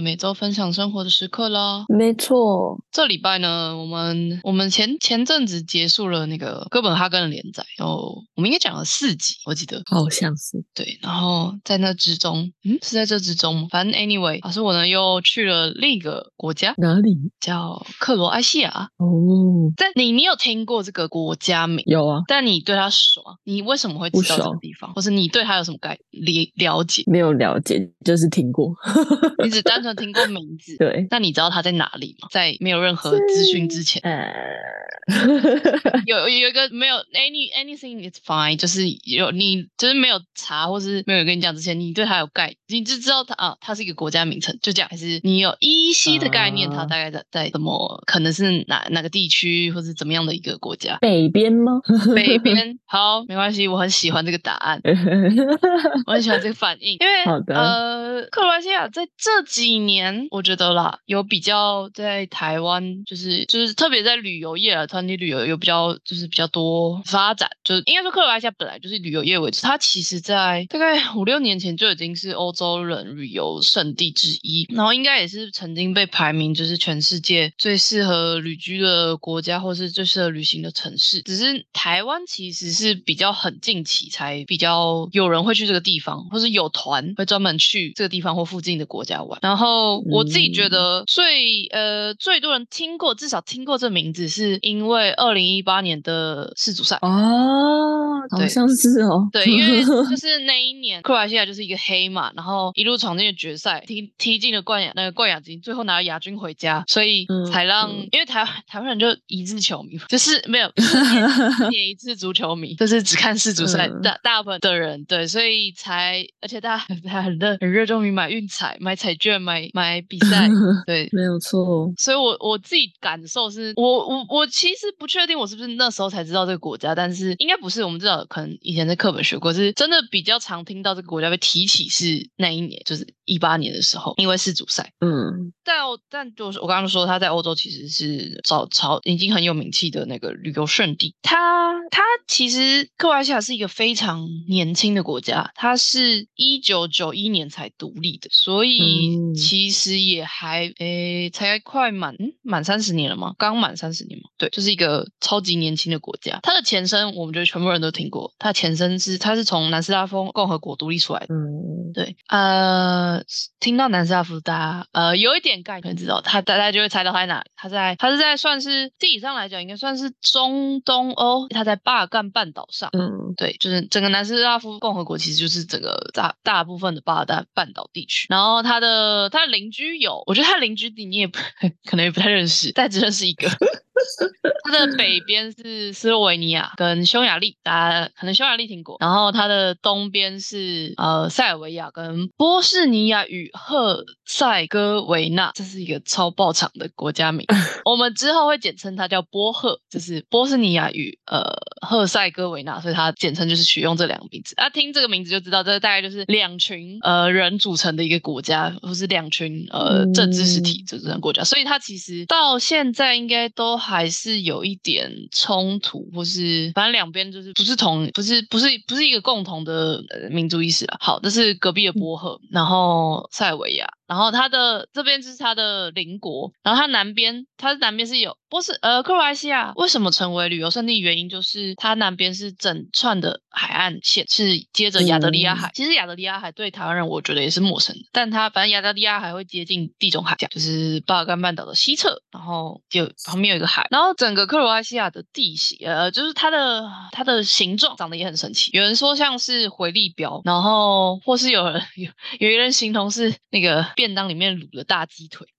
每周分享生活的时刻啦。没错，这礼拜呢，我们我们前前阵子结束了那个哥本哈根的连载，然后我们应该讲了四集，我记得。好像是。对，然后在那之中，嗯，是在这之中吗？反正 anyway，老师我呢又去了另一个国家，哪里？叫克罗埃西亚。哦，但你你有听过这个国家名？有啊，但你对它熟吗？你为什么会知道这个地方，或是你对它有什么概了了解？没有了解，就是听过。你只单纯听过名字。对，那你知道他在哪里吗？在没有任何资讯之前，呃，有有有一个没有 any anything is fine，就是有你就是没有查或是没有跟你讲之前，你对他有概，你就知道他啊，他是一个国家名称，就这样，还是你有依稀的概念，它啊大概在在什么，可能是哪哪个地区或是怎么样的一个国家？北边吗？北边好，没关系，我很喜欢这个答案。我很喜欢这个反应，因为好的呃，克罗埃西亚在这几年，我觉得啦，有比较在台湾，就是就是特别在旅游业啊，团体旅游有比较就是比较多发展，就应该说克罗埃西亚本来就是旅游业为主，它其实在大概五六年前就已经是欧洲人旅游胜地之一，然后应该也是曾经被排名就是全世界最适合旅居的国家，或是最适合旅行的城市。只是台湾其实是比较很近期才比较有人会去这个地方，或是有团会专门去这个地方或附近的国家玩。然后我自己觉得最、呃最多人听过，至少听过这名字，是因为二零一八年的世足赛。哦，好对像是哦。对，因为 就是那一年，克罗埃西亚就是一个黑马，然后一路闯进了决赛，踢踢进了冠亚那个冠亚军，最后拿了亚军回家，所以嗯才让、嗯因为台台湾人就一致球迷，就是没有四 年一次足球迷，就是只看世足赛，嗯大大部分的人对，所以才而且大家大家很热很热衷于买运彩、买彩券、买 买比赛，对，没有错。所以我我自己感受是，我我我其实不确定我是不是那时候才知道这个国家，但是应该不是，我们知道可能以前在课本学过，是真的比较常听到这个国家被提起是那一年，就是一八年的时候，因为世足赛。嗯，但我但就是我刚刚说他在欧洲其实是早朝已经很有名气的那个旅游胜地。他他其实克罗埃西亚是一个非常年轻的国家，它是一九九一年才独立的，所以嗯其实也还诶才快满嗯满三十年了吗？刚满三十年吗？对，就是一个超级年轻的国家。它的前身我们觉得全部人都听过，它的前身是它是从南斯拉夫共和国独立出来的。嗯，对，呃，听到南斯拉夫，大家呃有一点概念知道，他大家就会猜到他在哪里。他在他是在算是地理上来讲，应该算是中东欧，他在巴尔干半岛上。嗯，对，就是整个南斯拉夫共和国，其实就是整个大大部分的巴尔干半岛地区。然后它的他的邻居有，我觉得他的邻居你也不 可能也不太认识，但只认识一个。它的北边是斯洛维尼亚跟匈牙利，大家可能匈牙利听过。然后它的东边是呃塞尔维亚跟波士尼亚与赫塞哥维纳，这是一个超爆长的国家名。我们之后会简称它叫波赫，就是波斯尼亚与呃赫塞哥维纳，所以它简称就是取用这两个名字。啊，听这个名字就知道，这大概就是两群呃人组成的一个国家，或是两群呃政治实体组成的国家。所以它其实到现在应该都还是有一点冲突，或是反正两边就是不是同，不是不是不是一个共同的呃民族意识啊。好，这是隔壁的波赫，然后塞尔维亚。然后它的这边就是它的邻国，然后它南边，它南边是有波斯呃克罗埃西亚为什么成为旅游胜地？原因就是它南边是整串的海岸线，是接着亚得里亚海。其实亚得里亚海对台湾人我觉得也是陌生的，但它反正亚得里亚海会接近地中海，就是巴尔干半岛的西侧，然后就旁边有一个海，然后整个克罗埃西亚的地形，呃，就是它的它的形状长得也很神奇。有人说像是回力镖，然后或是有人有有一人形容是那个便当里面卤的大鸡腿。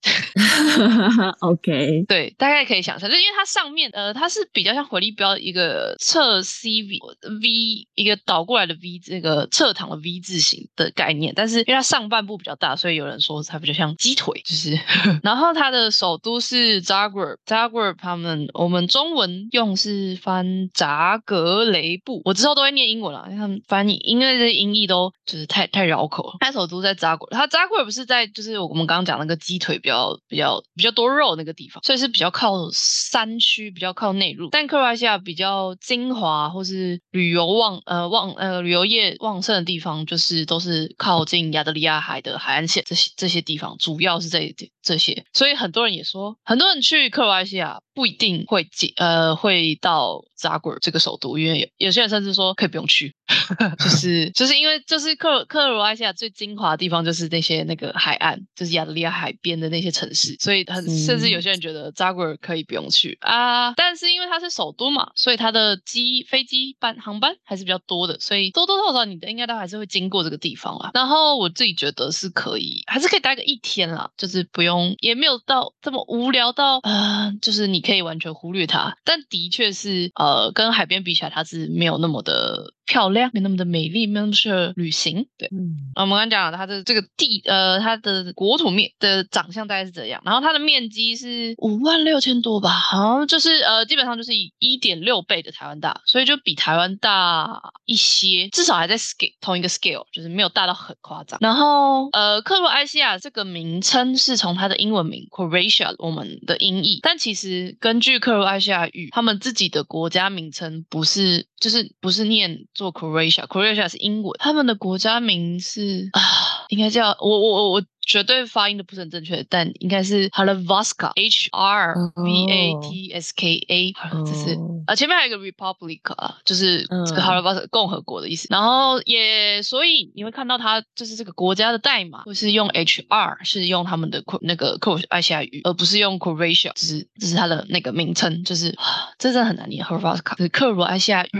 OK，对，大概可以想象，就因为它上面呃，它是比较像回力标一个侧 C V V 一个倒过来的 V 这个侧躺的 V 字形的概念，但是因为它上半部比较大，所以有人说它比较像鸡腿，就是。然后它的首都是 Zagreb，Zagreb 他们我们中文用是翻扎格雷布，我之后都会念英文啦，因为他们翻译因为这音译都就是太太绕口了。它首都在扎格，它扎格不是在就是我们刚刚讲那个鸡腿比较比较比较多肉那个地方，所以是比较靠山区，比较靠内陆。但克罗埃西亚比较精华或是旅游旺呃旺呃旅游业旺盛的地方，就是都是靠近亚得里亚海的海岸线这些这些地方，主要是这一点这些。所以很多人也说，很多人去克罗埃西亚不一定会进呃会到扎古尔这个首都，因为有有些人甚至说可以不用去，就是就是因为就是克克罗埃西亚最精华的地方就是那些那个海岸，就是亚得里亚海边的那些城市，所以很甚至有些人觉得扎古尔可以不用去啊。但是因为它是首都嘛，所以它的机飞机班航班还是比较多的，所以多多少少你的应该都还是会经过这个地方啦。然后我自己觉得是可以，还是可以待个一天啦，就是不用也没有到这么无聊到呃，就是你可以完全忽略它。但的确是呃，跟海边比起来，它是没有那么的。漂亮，没那么的美丽，没那么适合旅行。对，嗯啊，我们刚刚讲了它的这个地，呃，它的国土面的长相大概是这样，然后它的面积是五万六千多吧，好像就是呃，基本上就是以一点六倍的台湾大，所以就比台湾大一些，至少还在 scale 同一个 scale，就是没有大到很夸张。然后呃，克罗埃西亚这个名称是从它的英文名 Croatia 我们的音译，但其实根据克罗埃西亚语，他们自己的国家名称不是，就是不是念。做 Croatia，Croatia 是英文，他们的国家名是啊，应该叫我我我我绝对发音的不是很正确，但应该是 Hrvatska，H R V A T S K A，这是啊前面还有一个 Republic 啊，就是这个 Hrvatska 共和国的意思。然后也所以你会看到它就是这个国家的代码，或是用 H R 是用他们的那个克罗埃西亚语，而不是用 Croatia，就是这是它的那个名称，就是 这真的很难念 Hrvatska，是克罗埃西亚语。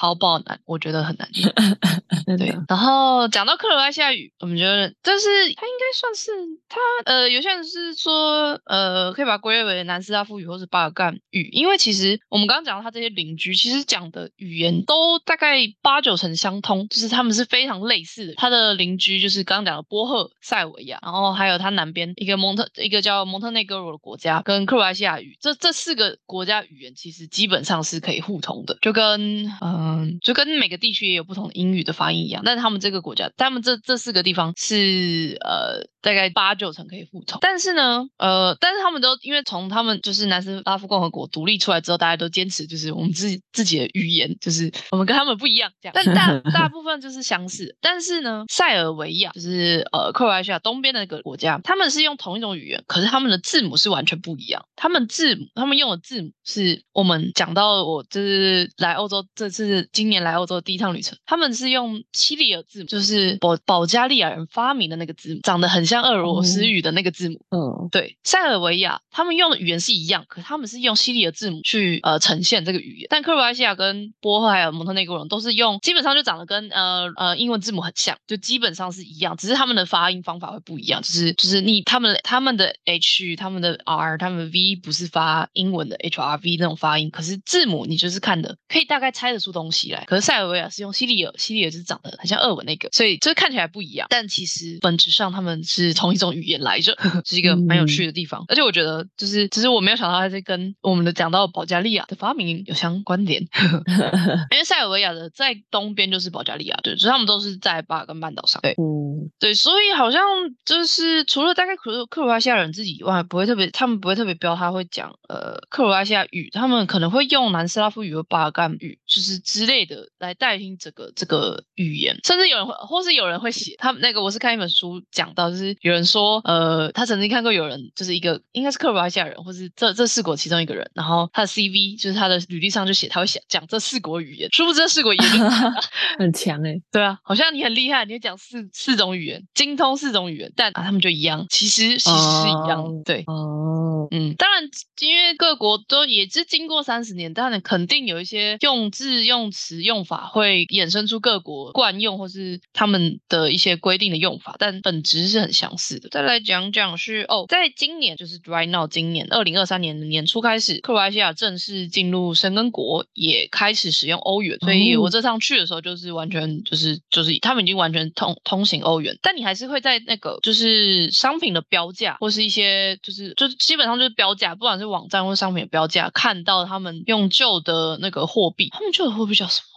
超 爆难，我觉得很难念。对，然后讲到克罗埃西亚语，我们觉得，但是他应该算是他呃，有些人是说呃，可以把归类为南斯拉夫语或是巴尔干语，因为其实我们刚刚讲到他这些邻居，其实讲的语言都大概八九成相通，就是他们是非常类似的。他的邻居就是刚刚讲的波赫、塞维亚，然后还有他南边一个蒙特一个叫蒙特内哥罗的国家，跟克罗埃西亚语，这这四个国家语言其实基本上是可以互通的，就跟嗯，就跟每个地区也有不同的英语的发音一样，但是他们这个国家，他们这这四个地方是呃大概八九成可以互通，但是呢，呃，但是他们都因为从他们就是南斯拉夫共和国独立出来之后，大家都坚持就是我们自己自己的语言，就是我们跟他们不一样这样，但大 大部分就是相似。但是呢，塞尔维亚就是呃克罗埃西亚东边的那个国家，他们是用同一种语言，可是他们的字母是完全不一样。他们字母，他们用的字母是我们讲到我就是来欧洲这次今年来欧洲的第一趟旅程，他们是用西里尔字母，就是保保加利亚人发明的那个字母，长得很像俄罗斯语的那个字母。嗯，对，塞尔维亚他们用的语言是一样，可他们是用西里尔字母去呃呈现这个语言。但克罗埃西亚跟波赫还有蒙特内哥人都是用，基本上就长得跟呃呃英文字母很像，就基本上是一样，只是他们的发音方法会不一样，就是就是你他们他们的 H、他们的 R、他们的 V 不是发英文的 H R V 那种发音，可是字母你就是看的可以大概猜得出东西来。可是塞尔维亚是用西里尔，西里尔就是长得很像俄文那个，所以就是看起来不一样，但其实本质上他们是同一种语言来着，是一个蛮有趣的地方。而且我觉得就是其实我没有想到它是跟我们的讲到保加利亚的发明有相关联，因为塞尔维亚的在东边就是保加利亚，对，所以他们都是在巴尔干半岛上，对。嗯对，所以好像就是除了大概克克罗埃西亚人自己以外，不会特别，他们不会特别标他会讲呃克罗埃西亚语，他们可能会用南斯拉夫语和巴尔干语，就是之类的来代替这个这个语言，甚至有人会，或是有人会写他们那个，我是看一本书讲到，就是有人说呃他曾经看过有人就是一个应该是克罗埃西亚人，或是这这四国其中一个人，然后他的 CV 就是他的履历上就写他会写讲这四国语言，殊不知这四国语言 很强哎，对啊，好像你很厉害，你会讲四四种语言，精通四种语言，但啊他们就一样，其实其实是一样，哦对。哦，嗯，当然，因为各国都也是经过三十年，当然肯定有一些用字、用词、用法会衍生出各国惯用或是他们的一些规定的用法，但本质是很相似的。再来讲讲是哦，在今年就是 right now，今年二零二三年的年初开始，克罗埃西亚正式进入申根国，也开始使用欧元，所以哦。我这趟去的时候就是完全就是就是他们已经完全通通行欧元，但你还是会在那个就是商品的标价或是一些就是就是基本上就是标价，不管是网站或商品的标价，看到他们用旧的那个货币，他们旧的货币叫什么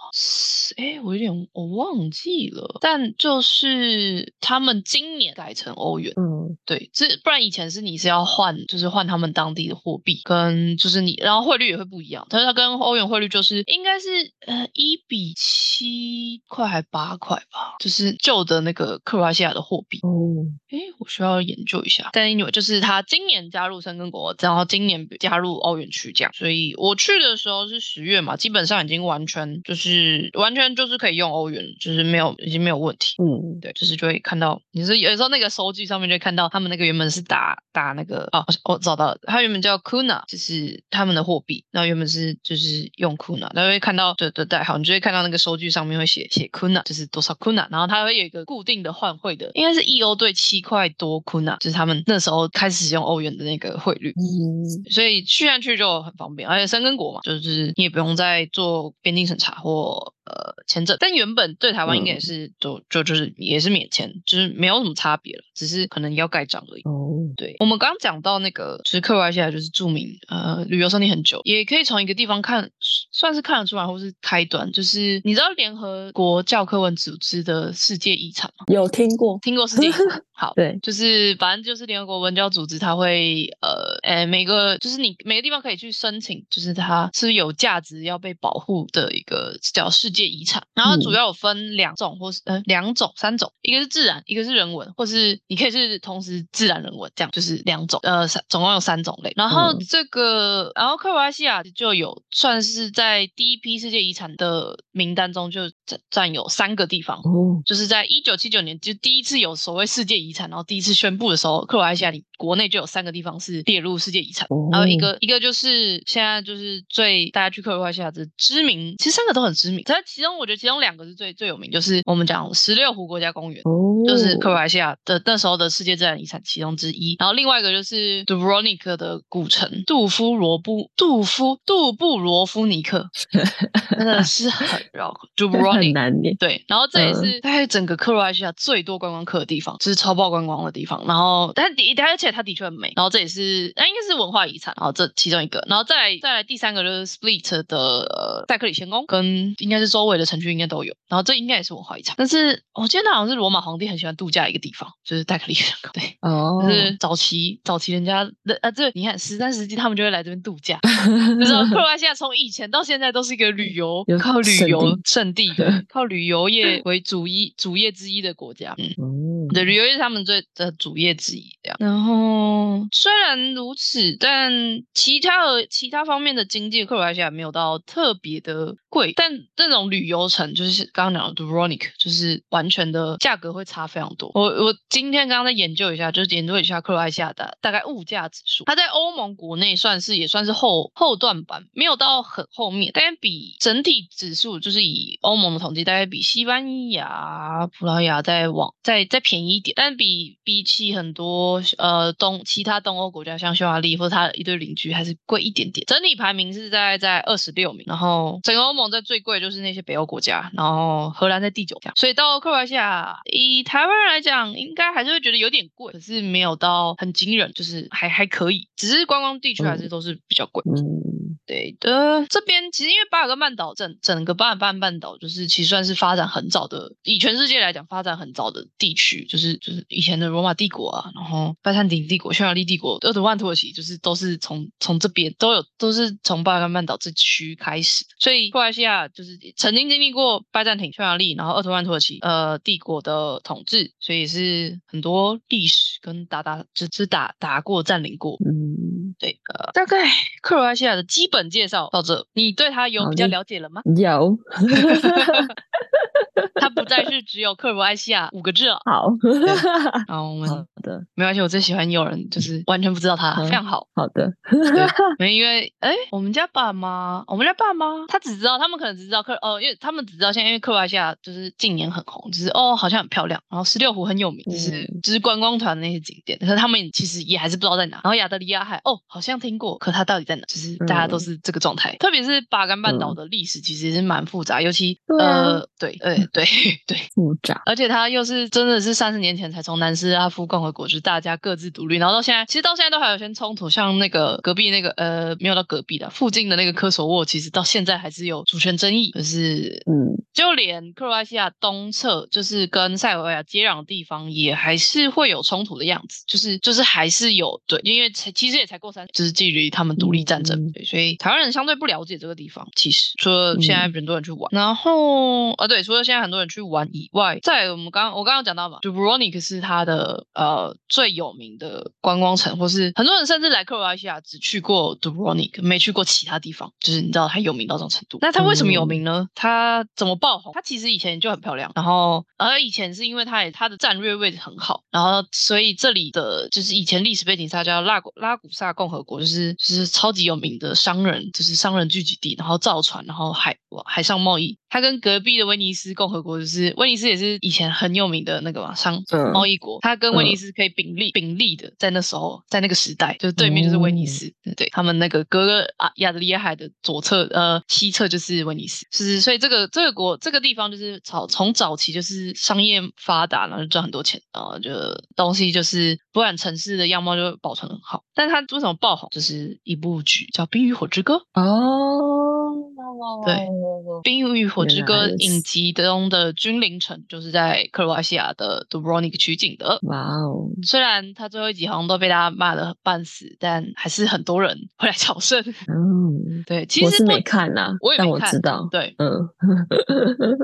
哎，我有点我忘记了，但就是他们今年改成欧元，嗯，对，这不然以前是你是要换，就是换他们当地的货币，跟就是你，然后汇率也会不一样。但是它跟欧元汇率就是应该是呃一比七块还八块吧，就是旧的那个克罗埃西亚的货币。哦，哎，我需要研究一下。但因为就是他今年加入申根国，然后今年加入欧元区这样，所以我去的时候是十月嘛，基本上已经完全就是完全就是可以用欧元，就是没有已经没有问题。嗯，对，就是就会看到，你是有时候那个收据上面就会看到他们那个原本是打打那个哦，我找到了，它原本叫 Kuna，就是他们的货币，然后原本是就是用 Kuna，然后会看到对对代号，你就会看到那个收据上面会写写 Kuna，就是多少 Kuna，然后它会有一个固定的换汇的，应该是 E 欧兑七块多 Kuna，就是他们那时候开始使用欧元的那个汇率。嗯，所以去上去就很方便，而且申根国嘛，就是你也不用再做边境审查或 for 呃签证。但原本对台湾应该也是就就就是也是免签，就是没有什么差别了，只是可能要盖章而已。哦，对，我们刚刚讲到那个，就是克罗埃西亚就是著名呃旅游胜地很久，也可以从一个地方看，算是看得出来，或是开端，就是你知道联合国教科文组织的世界遗产吗？有听过，听过世界遗产？好，对，就是反正就是联合国文教组织，它会呃，诶，每个就是你每个地方可以去申请，就是它是有价值要被保护的一个叫世界遗产。然后主要有分两种，或是呃两种、三种，一个是自然，一个是人文，或是你可以是同时自然人文，这样就是两种，呃，三总共有三种类。然后嗯这个，然后克罗埃西亚就有算是在第一批世界遗产的名单中就占占有三个地方。哦，就是在一九七九年，就第一次有所谓世界遗产，然后第一次宣布的时候，克罗埃西亚里国内就有三个地方是列入世界遗产，哦然后一个一个就是现在就是最大家去克罗埃西亚的知名，其实三个都很知名，但其中我觉得其中两个是最最有名，就是我们讲十六湖国家公园。哦，就是克罗埃西亚的那时候的世界自然遗产其中之一，然后另外一个就是 Dubrovnik 的古城杜夫罗布杜夫杜布罗夫尼克，真的是很绕口 很，Dubrovnik 难念，对，然后这也嗯是大概整个克罗埃西亚最多观光客的地方，就是超爆观光的地方。然后，但的而且它的确很美。然后这也是，那应该是文化遗产。然后这其中一个，然后再来再来第三个就是 Split 的呃戴克里仙宫，跟应该是周围的城区应该都有。然后这应该也是文化遗产。但是我记得那好像是罗马皇帝很喜欢度假的一个地方，就是戴克里。对。哦，就是早期早期人家的啊，这你看十三世纪他们就会来这边度假，就是克罗埃西亚从以前到现在都是一个旅游有靠旅游胜地圣地的，靠旅游业为主一主业之一的国家。嗯，嗯，对，旅游业是他们最的主业之一。这样，然后虽然如此，但其他的其他方面的经济，克罗埃西亚没有到特别的贵，但这种旅游城就是刚刚讲的 Dubrovnik，就是完全的价格会差非常多。我我今天刚刚在研究一下，就是研究一下克罗埃西亚的大概物价指数，它在欧盟国内算是也算是后后段版，没有到很后面，但比整体指数就是以欧盟的统计，大概比西班牙、葡萄牙再往再再便宜一点，但比比起很多呃东其他东欧国家，像匈牙利或者它的一堆邻居，还是贵一点点。整体排名是在在二十六名，然后整个欧盟在最贵就是那些北欧国家，然后荷兰在第九，这样。所以到克罗埃西亚，以台湾人来讲，应该还是会觉得有点贵，可是没有到很惊人，就是还还可以，只是观光地区还是都是比较贵。嗯，对的，这边其实因为巴尔干半岛整整个巴尔干半岛就是其实算是发展很早的，以全世界来讲发展很早的地区，就是就是以前的罗马帝国啊，然后拜占庭帝国、匈牙利帝国、鄂图曼土耳其，就是都是从从这边都有都是从巴尔干半岛这区开始，所以克罗西亚就是曾经经历过拜占庭、匈牙利，然后鄂图曼土耳其呃帝国的统治，所以是很多历史跟打打只是打打过占领过，嗯，对，呃，大概克罗埃西亚的基本介绍到这，你对它有比较了解了吗？有，它不再是只有克罗埃西亚五个字了。好，然后我们好的，没关系，我最喜欢有人就是完全不知道他，嗯非常好。好的，没因为哎，我们家爸妈，我们家爸妈，他只知道，他们可能只知道克哦，因为他们只知道现在因为克罗埃西亚就是近年很红，就是哦好像很漂亮，然后十六湖很有名，就是、嗯就是观光团那些景点，可是他们其实也还是不知道在哪。然后亚得里亚海哦好像听过，可它到底在哪？就是大家都嗯是这个状态。特别是巴干半岛嗯的历史其实也是蛮复杂，尤其呃的，对。对对对，复杂。而且他又是真的是三十年前才从南斯拉夫共和国，就是大家各自独立，然后到现在，其实到现在都还有些冲突，像那个隔壁那个呃，没有到隔壁的，附近的那个科索沃，其实到现在还是有主权争议，可是嗯，就连克罗埃西亚东侧，就是跟塞尔维亚接壤的地方，也还是会有冲突的样子，就是就是还是有对，因为才其实也才过三，就是距离他们独立战争，嗯对，所以台湾人相对不了解这个地方，其实除了现在嗯很多人去玩，然后啊对，除了现在很多人去玩以外，在我们刚我刚刚讲到嘛，Dubrovnik 是它的呃最有名的观光城，或是很多人甚至来克罗埃西亚只去过 Dubrovnik，没去过其他地方，就是你知道它有名到这种程度。那它为什么有名呢？它怎么爆红？它其实以前就很漂亮，然后而以前是因为它也它的战略位置很好，然后所以这里的就是以前历史背景是它叫拉古拉古萨共和国，就是就是超级有名的商人，就是商人聚集地，然后造船，然后海海上贸易。它跟隔壁的威尼斯共和国，就是威尼斯也是以前很有名的那个嘛商嗯贸易国，它跟威尼斯可以并立并立的，在那时候在那个时代，就是对面就是威尼斯，对对，他们那个隔个啊亚得里亚海的左侧呃西侧就是威尼斯，是所以这个这个国这个地方就是早从早期就是商业发达，然后就赚很多钱，然后就东西就是不然城市的样貌就保存很好。但它为什么爆红？就是一部剧叫《冰与火之歌》。哦，对《冰与火之歌影集中的君临城就是在克罗埃西亚的 Dubrovnik 取景的。哇哦，虽然他最后一集好像都被大家骂得半死，但还是很多人会来朝圣。嗯，对，其实没看呐，但我也没看我知道，对，嗯，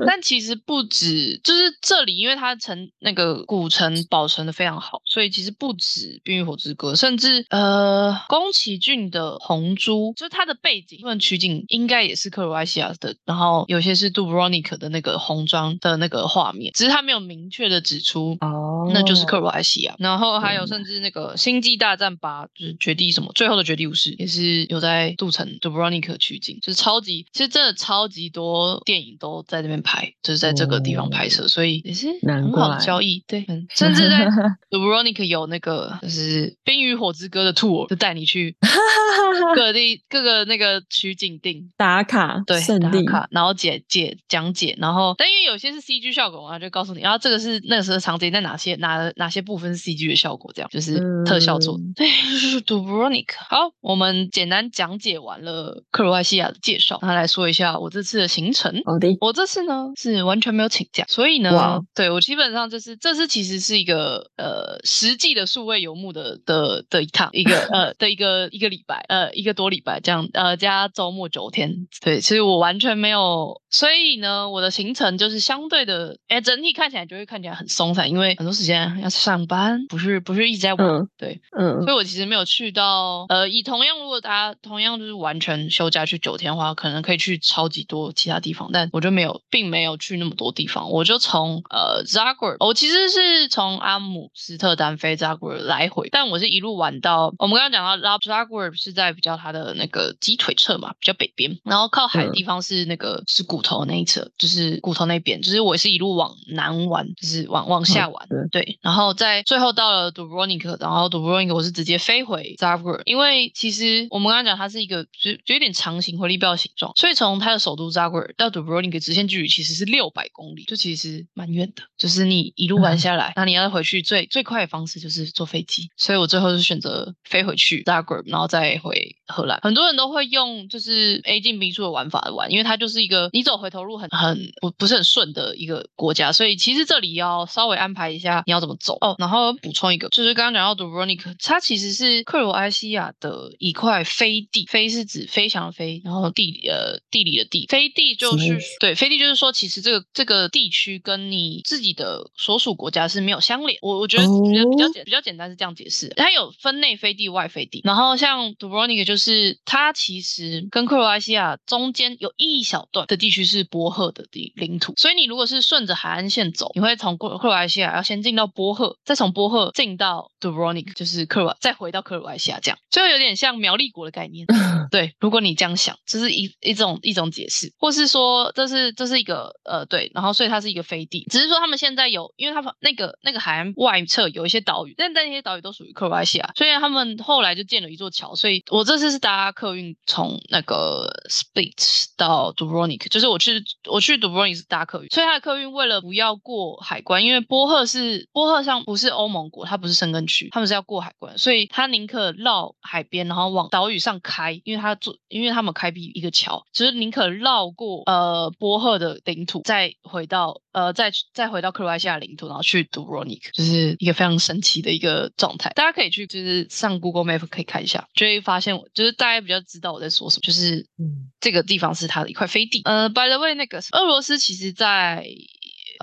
但 其实不止，就是这里，因为它城那个古城保存的非常好，所以其实不止《冰与火之歌》，甚至呃宫崎骏的《红猪》，就是它的背景部分取景应该也是克罗埃西亚的，然后有些是杜布罗尼克的那个红妆的那个画面，只是他没有明确的指出。哦，那就是克罗埃西亚，然后还有嗯甚至那个《星际大战八》，就是绝地什么最后的绝地武士，也是有在杜城 Dubrovnik 取景，就是超级，其实真的超级多电影都在这边拍，就是在这个地方拍摄，所以也是难很好的怪交易，对，嗯 甚至在 Dubrovnik 有那个就是《冰与火之歌》的 tour，就带你去 各地各个那个取景地，打卡对，打卡，然后解解讲解，然后但因为有些是 CG 效果嘛，就告诉你，然后这个是那个时候场景在哪些哪哪些部分是 CG 的效果，这样就是特效做的。嗯 对，就是 Dubrovnik。好，我们简单讲解完了克罗埃西亚的介绍，那来说一下我这次的行程。好的，我这次呢是完全没有请假，所以呢，对我基本上就是这次其实是一个呃实际的数位游牧的的的一趟，一个呃的一个一个礼拜，呃一个多礼拜这样，呃加周末九天，对，其实我完全没有，所以呢我的行程就是相对的，哎整体看起来就会看起来很松散，因为很多时间要上班，不是不是一直在玩，嗯对，嗯。所以我其实没有去到，呃，以同样如果大家同样就是完全休假去九天的话，可能可以去超级多其他地方，但我就没有，并没有去那么多地方，我就从呃 Zagreb，我其实是从阿姆斯特丹飞 Zagreb 来回，但我是一路玩到我们刚刚讲到 Zagreb 是在比较它的那个鸡腿侧嘛，比较北边，然后靠海的地方是那个、是骨头那一侧，就是骨头那边，就是我是一路往南玩，就是往往下玩，的对，然后在最后到了 Dubrovnik，然后 Dubrovnik 我是直接飞回 Zagreb，因为其实我们刚刚讲它是一个就就有点长形回力镖的形状，所以从它的首都 Zagreb 到 Dubrovnik 直线距离其实是六百公里，就其实蛮远的。就是你一路玩下来，那你要回去最最快的方式就是是坐飞机，所以我最后是选择飞回去 Zagreb，然后再回荷兰。很多人都会用就是 A 进 B 出的玩法来玩，因为它就是一个你走回头路很很不不是很顺的一个国家，所以其实这里要稍微安排一下你要怎么走哦。然后补充一个，就是刚刚讲到 Dubrovnik，它其实是克罗埃西亚的一块飞地，飞是指飞翔的飞，然后地呃地理的地，飞地就是对飞地就是说，其实这个这个地区跟你自己的所属国家是没有相连。我我觉得哦比较比较简比较简单是这样解释，它有分内飞地、外飞地。然后像 Dubrovnik 就是它其实跟克罗埃西亚中间有一小段的地区是波赫的地领土，所以你如果是顺着海岸线走，你会从克克罗埃西亚要先进到波赫，再从波赫进到 Dubrovnik，就是克罗再回到克罗埃西亚这样，就有点像苗栗国的概念。对，如果你这样想，这是一一种一种解释，或是说这是这是一个呃对，然后所以它是一个飞地，只是说他们现在有，因为他们那个那个海岸外侧有一些岛屿，但但那些岛屿都属于克罗埃西亚，虽然他们后来就建了一座桥，所以我这次是搭客运从那个 Split 到 Dubrovnik，就是我去我去 Dubrovnik 是搭客运，所以它的客运为了不要过海关，因为波赫是波赫上不是欧盟国，它不是申根区，他们是要过海关，所以他宁可绕海边，然后往岛屿上开，因为他做，因为他们开辟一个桥，就是宁可绕过呃波赫的领土，再回到呃再再回到克罗埃西亚领土，然后去 Dubrovnik，就是一个非常神奇的一个状态。大家可以去就是上 Google Map 可以看一下，就会发现我就是大家比较知道我在说什么，就是嗯这个地方是它的一块飞地。呃，by the way，那个俄罗斯其实在。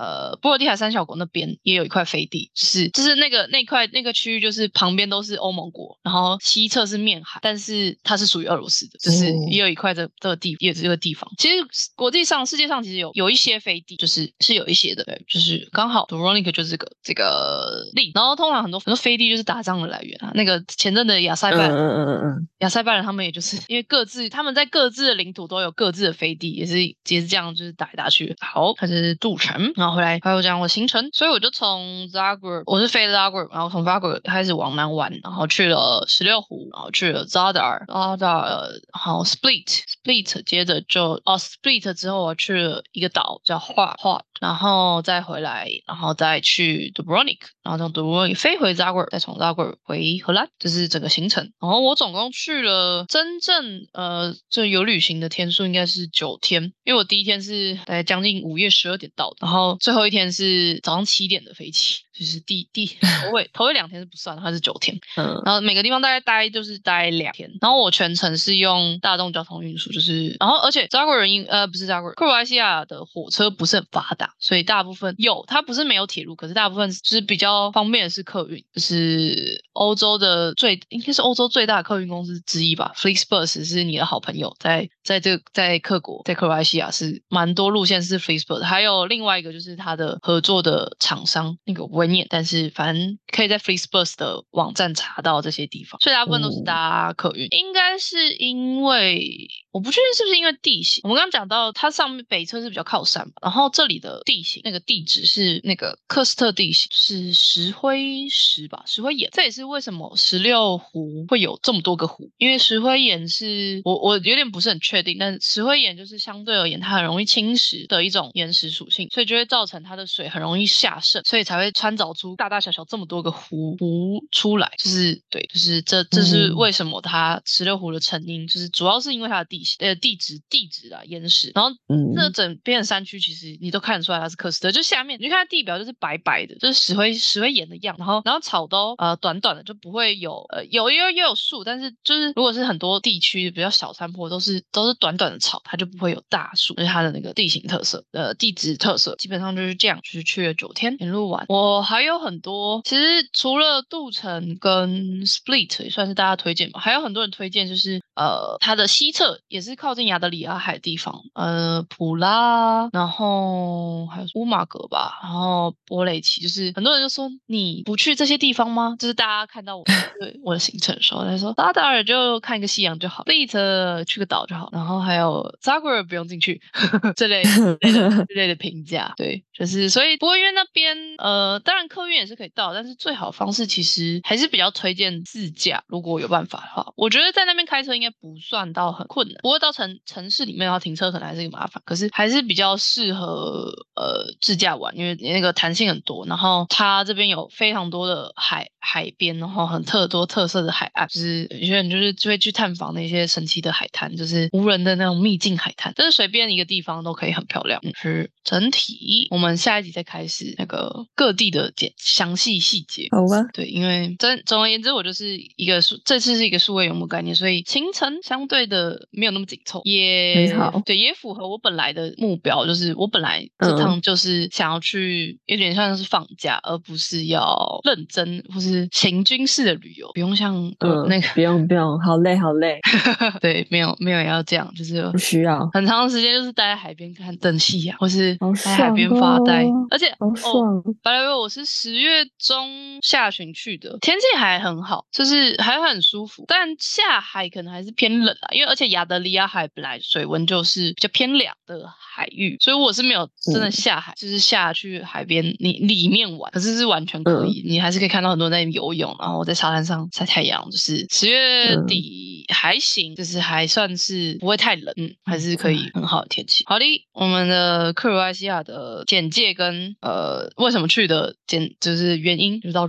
呃，波罗的海三小国那边也有一块飞地，就是就是那个那块那个区域，就是旁边都是欧盟国，然后西侧是面海，但是它是属于俄罗斯的，就是哦也有一块这这个地，也是这个地方。其实国际上世界上其实有有一些飞地，就是是有一些的，对，就是刚好 Dubrovnik 就是这个这个例，然后通常很多很多飞地就是打仗的来源啊。那个前阵的亚塞拜嗯嗯嗯嗯嗯，亚塞拜人他们也就是因为各自他们在各自的领土都有各自的飞地，也是也是这样，就是打来打去。好，它是杜城，然后回来还有讲我行程，所以我就从 Zagreb，我是飞 Zagreb，然后从 Zagreb 开始往南玩，然后去了十六湖，然后去了 Zadar，Zadar，然后 Split，Split，接着就哦 Split 之后我去了一个岛叫 Hot Hot，然后再回来，然后再去 Dubrovnik，然后从 Dubrovnik 飞回 Zagreb，再从 Zagreb 回荷兰，这是整个行程。然后我总共去了真正呃，这有旅行的天数应该是九天，因为我第一天是大概将近午夜十二点到的，然后最后一天是早上七点的飞机，就是第第 头尾头尾两天是不算的，它是九天。嗯。然后每个地方大概待就是待两天，然后我全程是用大众交通运输，就是然后而且扎国人因呃不是扎国人，克罗埃西亚的火车不是很发达，所以大部分有它不是没有铁路，可是大部分就是比较方便的是客运，就是欧洲的最应该是欧洲最大的客运公司之一吧，Flixbus 是你的好朋友，在在这个在克国在克罗埃西亚是蛮多路线是 Flixbus，还有另外一个就是它的合作的厂商那个我不会念，但是反正可以在 Flixbus 的网站查到这些地方，所以大部分都是哦。搭客运，应该是因为我不确定是不是因为地形，我们刚刚讲到它上面北侧是比较靠山嘛，然后这里的地形那个地址是那个克斯特地形，是石灰石吧，石灰岩，这也是为什么十六湖会有这么多个湖，因为石灰岩是我我有点不是很确定，但石灰岩就是相对而言它很容易侵蚀的一种岩石属性，所以就会造成它的水很容易下渗，所以才会穿凿出大大小小这么多个湖湖出来，就是对，就是这这是嗯。为什么它十六湖的成因，就是主要是因为它的地形呃地质地质啊岩石，然后嗯。这整片的山区其实你都看得出来它是喀斯特，就下面你就看它地表就是白白的，就是石灰石灰岩的样，然后然后草都呃短短的，就不会有呃有也有也有树，但是就是如果是很多地区比较小山坡都是都是短短的草，它就不会有大树，这是它的那个地形特色呃地质特色，基本上就是这样，就是去了九天沿路玩。我还有很多，其实除了杜城跟 Split 也算是大家推荐吧，还有很多人推荐就是呃它的西侧也是靠近亚得里亚海的地方，呃普拉，然后还有乌马格吧，然后波雷奇，就是很多人就说你不去这些地方吗？就是大家看到我 对我的行程的时候，他说拉达尔就看一个夕阳就好，Split 去个岛就好，然后还有 Zagreb 不用进去 这类这类的 这类的评价，对，就是所以不过因为那边呃，当然客运也是可以到，但是最好方式其实还是比较推荐自驾，如果有办法的话，我觉得在那边开车应该不算到很困难，不过到城城市里面要停车可能还是一个麻烦，可是还是比较适合呃自驾玩，因为那个弹性很多，然后它这边有非常多的海海边，然后很特多特色的海岸，就是有些人就是就会去探访那些神奇的海滩，就是无人的那种秘境海滩，就是随便一个地方都可以很漂亮。是整体，我们下一集再开始那个各地的简详细细节。好吧，对，因为真总而言之，我就是一个数，这次是一个数位游牧概念，所以行程相对的没有那么紧凑，也好对，也符合我本来的目标，就是我本来这嗯趟就是想要去，有点像是放假，而不是要认真或是行军式的旅游，不用像、呃嗯，那个不用不用，好累好累，对，没有没有要这样，就是不需要，很长时间就是待在海边看灯夕阳，或是在海边发呆哦，而且好哦。爽，白来我是十月中下旬去的，天气还很好，就是还很舒服，但下海可能还是偏冷啊，因为而且亚得里亚海本来水温就是比较偏凉的海域，所以我是没有真的嗯下海，就是下去海边你里面玩，可是是完全可以，你还是可以看到很多人在游泳，然后在沙滩上晒太阳，就是十月嗯底。还行，就是还算是不会太冷，嗯，还是可以很好的天气。好的，我们的克罗埃西亚的简介跟呃为什么去的简就是原因就到